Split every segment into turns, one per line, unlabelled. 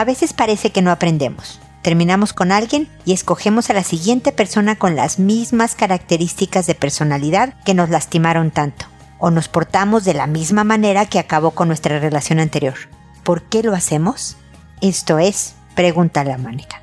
A veces parece que no aprendemos. Terminamos con alguien y escogemos a la siguiente persona con las mismas características de personalidad que nos lastimaron tanto. O nos portamos de la misma manera que acabó con nuestra relación anterior. ¿Por qué lo hacemos? Esto es, pregúntale a Mónica.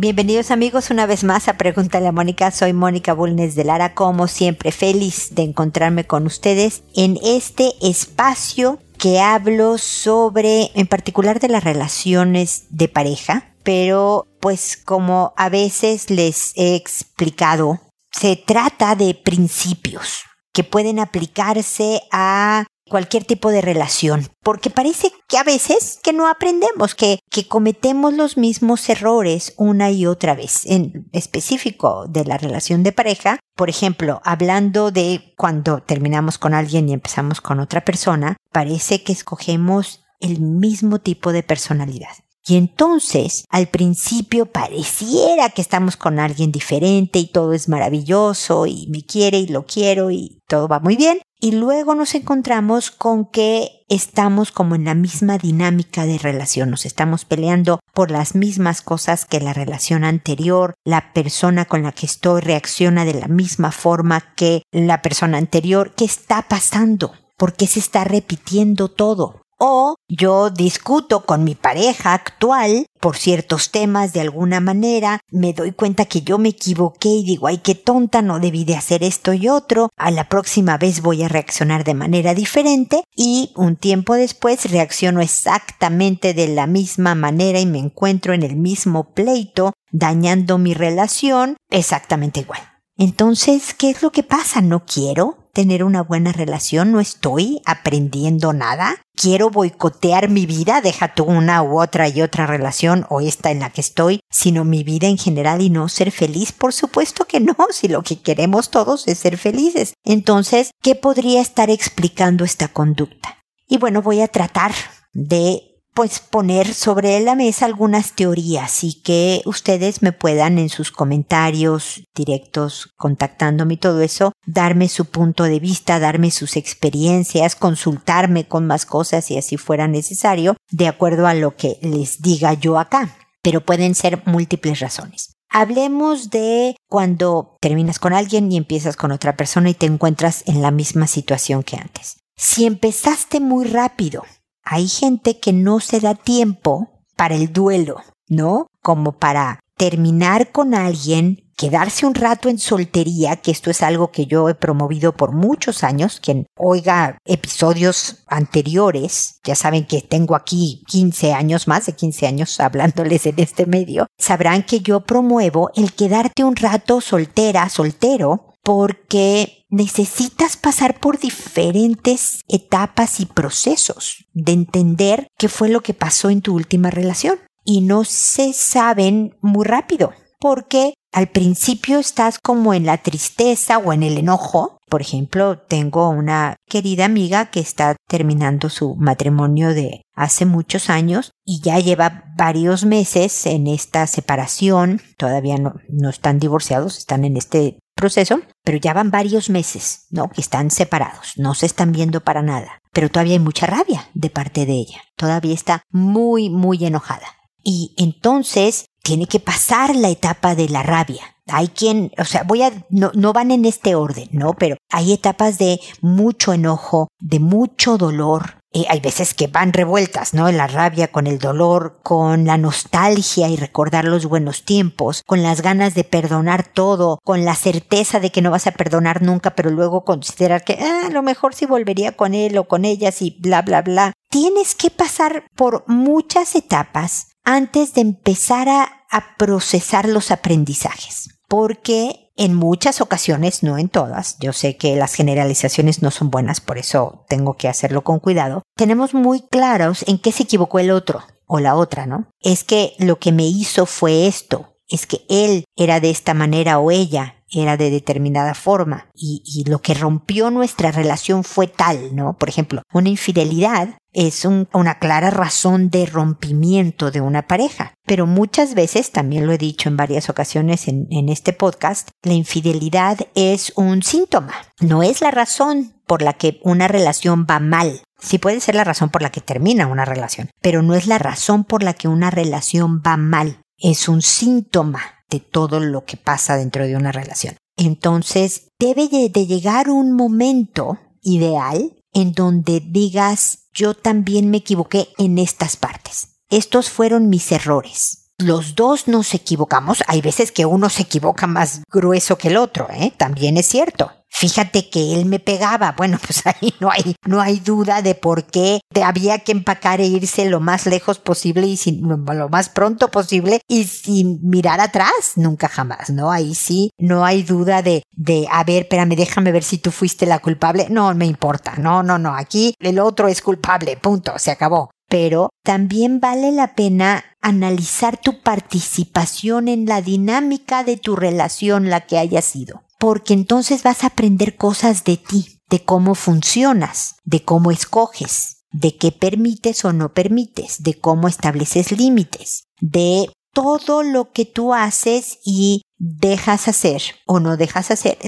Bienvenidos amigos una vez más a Pregúntale a Mónica. Soy Mónica Bulnes de Lara, como siempre feliz de encontrarme con ustedes en este espacio que hablo sobre, en particular de las relaciones de pareja, pero pues como a veces les he explicado, se trata de principios que pueden aplicarse a cualquier tipo de relación, porque parece que a veces que no aprendemos, que, que cometemos los mismos errores una y otra vez. En específico de la relación de pareja, por ejemplo, hablando de cuando terminamos con alguien y empezamos con otra persona, parece que escogemos el mismo tipo de personalidad. Y entonces, al principio pareciera que estamos con alguien diferente y todo es maravilloso y me quiere y lo quiero y todo va muy bien. Y luego nos encontramos con que estamos como en la misma dinámica de relación, nos estamos peleando por las mismas cosas que la relación anterior, la persona con la que estoy reacciona de la misma forma que la persona anterior. ¿Qué está pasando? ¿Por qué se está repitiendo todo? O yo discuto con mi pareja actual por ciertos temas de alguna manera, me doy cuenta que yo me equivoqué y digo, ay, qué tonta, no debí de hacer esto y otro, a la próxima vez voy a reaccionar de manera diferente y un tiempo después reacciono exactamente de la misma manera y me encuentro en el mismo pleito, dañando mi relación exactamente igual. Entonces, ¿qué es lo que pasa? ¿No quiero? tener una buena relación, no estoy aprendiendo nada, quiero boicotear mi vida, deja tú una u otra y otra relación o esta en la que estoy, sino mi vida en general y no ser feliz, por supuesto que no, si lo que queremos todos es ser felices. Entonces, ¿qué podría estar explicando esta conducta? Y bueno, voy a tratar de pues poner sobre la mesa algunas teorías y que ustedes me puedan en sus comentarios directos contactándome y todo eso darme su punto de vista, darme sus experiencias, consultarme con más cosas si así fuera necesario, de acuerdo a lo que les diga yo acá. Pero pueden ser múltiples razones. Hablemos de cuando terminas con alguien y empiezas con otra persona y te encuentras en la misma situación que antes. Si empezaste muy rápido hay gente que no se da tiempo para el duelo, ¿no? Como para terminar con alguien, quedarse un rato en soltería, que esto es algo que yo he promovido por muchos años, quien oiga episodios anteriores, ya saben que tengo aquí 15 años, más de 15 años hablándoles en este medio, sabrán que yo promuevo el quedarte un rato soltera, soltero, porque necesitas pasar por diferentes etapas y procesos de entender qué fue lo que pasó en tu última relación. Y no se saben muy rápido, porque al principio estás como en la tristeza o en el enojo. Por ejemplo, tengo una querida amiga que está terminando su matrimonio de hace muchos años y ya lleva varios meses en esta separación. Todavía no, no están divorciados, están en este proceso, pero ya van varios meses, ¿no? Que están separados, no se están viendo para nada, pero todavía hay mucha rabia de parte de ella, todavía está muy, muy enojada. Y entonces tiene que pasar la etapa de la rabia. Hay quien, o sea, voy a, no, no van en este orden, ¿no? Pero hay etapas de mucho enojo, de mucho dolor, hay veces que van revueltas, ¿no? La rabia con el dolor, con la nostalgia y recordar los buenos tiempos, con las ganas de perdonar todo, con la certeza de que no vas a perdonar nunca, pero luego considerar que ah, a lo mejor sí volvería con él o con ellas y bla, bla, bla. Tienes que pasar por muchas etapas antes de empezar a procesar los aprendizajes. Porque en muchas ocasiones, no en todas, yo sé que las generalizaciones no son buenas, por eso tengo que hacerlo con cuidado, tenemos muy claros en qué se equivocó el otro o la otra, ¿no? Es que lo que me hizo fue esto, es que él era de esta manera o ella era de determinada forma y, lo que rompió nuestra relación fue tal, ¿no? Por ejemplo, una infidelidad es una clara razón de rompimiento de una pareja. Pero muchas veces, también lo he dicho en varias ocasiones en, en este podcast, la infidelidad es un síntoma, no es la razón por la que una relación va mal. Sí puede ser la razón por la que termina una relación, pero no es la razón por la que una relación va mal. Es un síntoma de todo lo que pasa dentro de una relación. Entonces, debe de llegar un momento ideal en donde digas, yo también me equivoqué en estas partes. Estos fueron mis errores. Los dos nos equivocamos. Hay veces que uno se equivoca más grueso que el otro, ¿eh? También es cierto. Fíjate que él me pegaba. Bueno, pues ahí no hay, no hay duda de por qué te había que empacar e irse lo más lejos posible y sin, lo más pronto posible y sin mirar atrás, nunca jamás, ¿no? Ahí sí, no hay duda de, de, a ver, espérame, déjame ver si tú fuiste la culpable. No, me importa. No, no, no. Aquí el otro es culpable. Punto. Se acabó pero también vale la pena analizar tu participación en la dinámica de tu relación, la que haya sido porque entonces vas a aprender cosas de ti, de cómo funcionas, de cómo escoges, de qué permites o no permites, de cómo estableces límites, de todo lo que tú haces y dejas hacer o no dejas hacer.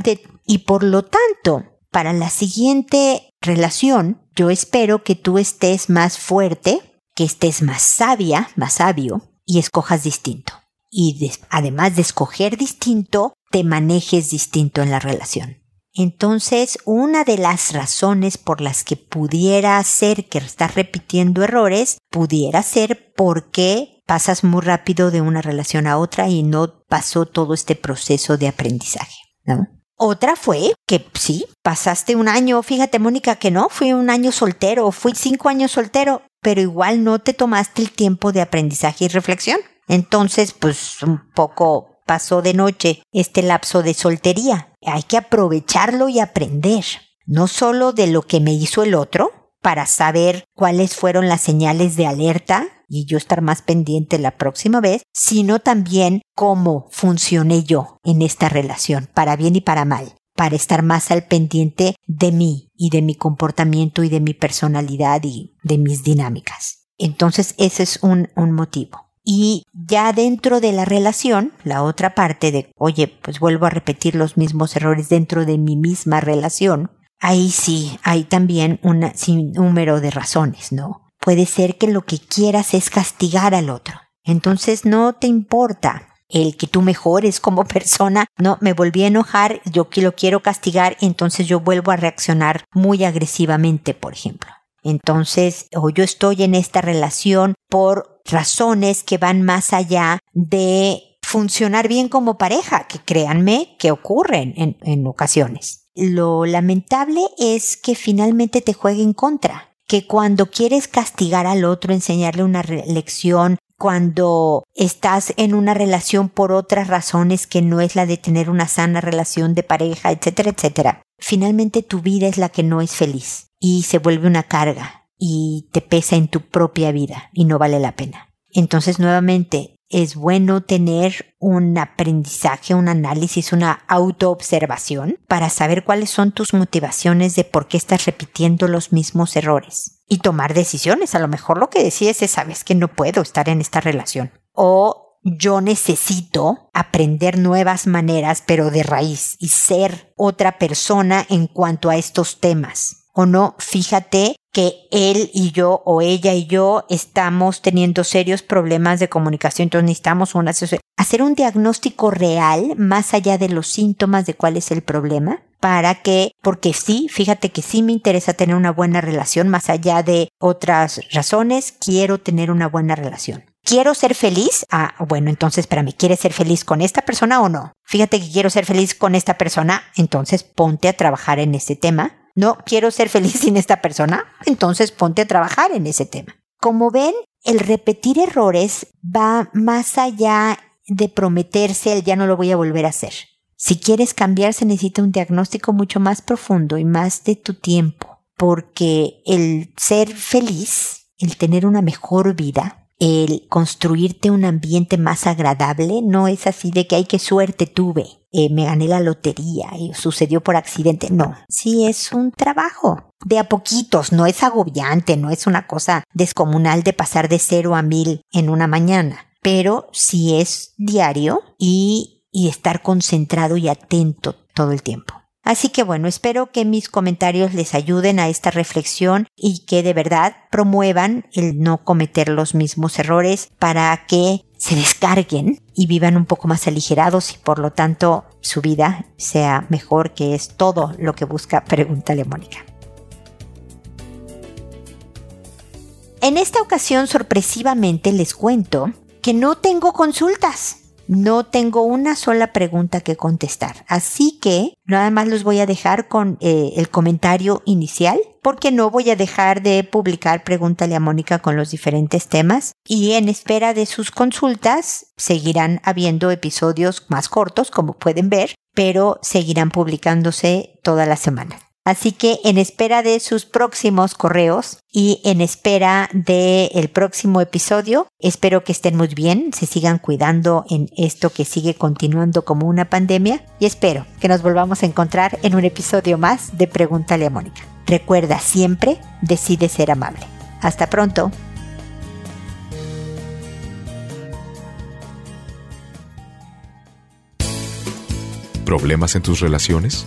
y por lo tanto, para la siguiente relación, yo espero que tú estés más fuerte, que estés más sabia, más sabio y escojas distinto y además de escoger distinto, te manejes distinto en la relación. Entonces, una de las razones por las que pudiera ser que estás repitiendo errores, pudiera ser porque pasas muy rápido de una relación a otra y no pasó todo este proceso de aprendizaje, ¿no? Otra fue que sí, pasaste un año, fíjate Mónica que no, fui un año soltero, fui cinco años soltero, pero igual no te tomaste el tiempo de aprendizaje y reflexión. Entonces, pues un poco pasó de noche este lapso de soltería. Hay que aprovecharlo y aprender, no solo de lo que me hizo el otro, para saber cuáles fueron las señales de alerta y yo estar más pendiente la próxima vez, sino también cómo funcioné yo en esta relación, para bien y para mal, para estar más al pendiente de mí y de mi comportamiento y de mi personalidad y de mis dinámicas. Entonces ese es un, un motivo. Y ya dentro de la relación, la otra parte de, oye, pues vuelvo a repetir los mismos errores dentro de mi misma relación, ahí sí hay también un número de razones, ¿no? Puede ser que lo que quieras es castigar al otro. Entonces no te importa el que tú mejores como persona. No, me volví a enojar, yo lo quiero castigar, entonces yo vuelvo a reaccionar muy agresivamente, por ejemplo. Entonces, o yo estoy en esta relación por razones que van más allá de funcionar bien como pareja, que créanme que ocurren en, en ocasiones. Lo lamentable es que finalmente te juegue en contra, que cuando quieres castigar al otro, enseñarle una lección, cuando estás en una relación por otras razones que no es la de tener una sana relación de pareja, etcétera, etcétera. Finalmente tu vida es la que no es feliz y se vuelve una carga y te pesa en tu propia vida y no vale la pena. Entonces nuevamente es bueno tener un aprendizaje, un análisis, una autoobservación para saber cuáles son tus motivaciones de por qué estás repitiendo los mismos errores y tomar decisiones. A lo mejor lo que decides es, sabes que no puedo estar en esta relación o yo necesito aprender nuevas maneras, pero de raíz, y ser otra persona en cuanto a estos temas o no, fíjate que él y yo o ella y yo estamos teniendo serios problemas de comunicación, entonces necesitamos una hacer un diagnóstico real más allá de los síntomas de cuál es el problema para que, porque sí, fíjate que sí me interesa tener una buena relación más allá de otras razones, quiero tener una buena relación. ¿Quiero ser feliz? Ah, bueno, entonces espérame, ¿quieres ser feliz con esta persona o no? Fíjate que quiero ser feliz con esta persona, entonces ponte a trabajar en este tema no quiero ser feliz sin esta persona, entonces ponte a trabajar en ese tema. Como ven, el repetir errores va más allá de prometerse el ya no lo voy a volver a hacer. Si quieres cambiar se necesita un diagnóstico mucho más profundo y más de tu tiempo, porque el ser feliz, el tener una mejor vida, el construirte un ambiente más agradable. No es así de que hay que suerte tuve. Eh, me gané la lotería y sucedió por accidente. No, sí es un trabajo de a poquitos, no es agobiante, no es una cosa descomunal de pasar de cero a mil en una mañana, pero sí es diario y, y estar concentrado y atento todo el tiempo. Así que bueno, espero que mis comentarios les ayuden a esta reflexión y que de verdad promuevan el no cometer los mismos errores para que se descarguen y vivan un poco más aligerados y por lo tanto su vida sea mejor, que es todo lo que busca Pregúntale Mónica. En esta ocasión sorpresivamente les cuento que no tengo consultas no tengo una sola pregunta que contestar. Así que nada más los voy a dejar con eh, el comentario inicial porque no voy a dejar de publicar Pregúntale a Mónica con los diferentes temas y en espera de sus consultas seguirán habiendo episodios más cortos como pueden ver, pero seguirán publicándose toda la semana. Así que en espera de sus próximos correos y en espera del el próximo episodio, espero que estén muy bien, se sigan cuidando en esto que sigue continuando como una pandemia y espero que nos volvamos a encontrar en un episodio más de Pregúntale a Mónica. Recuerda siempre, decide ser amable. Hasta pronto.
¿Problemas en tus relaciones?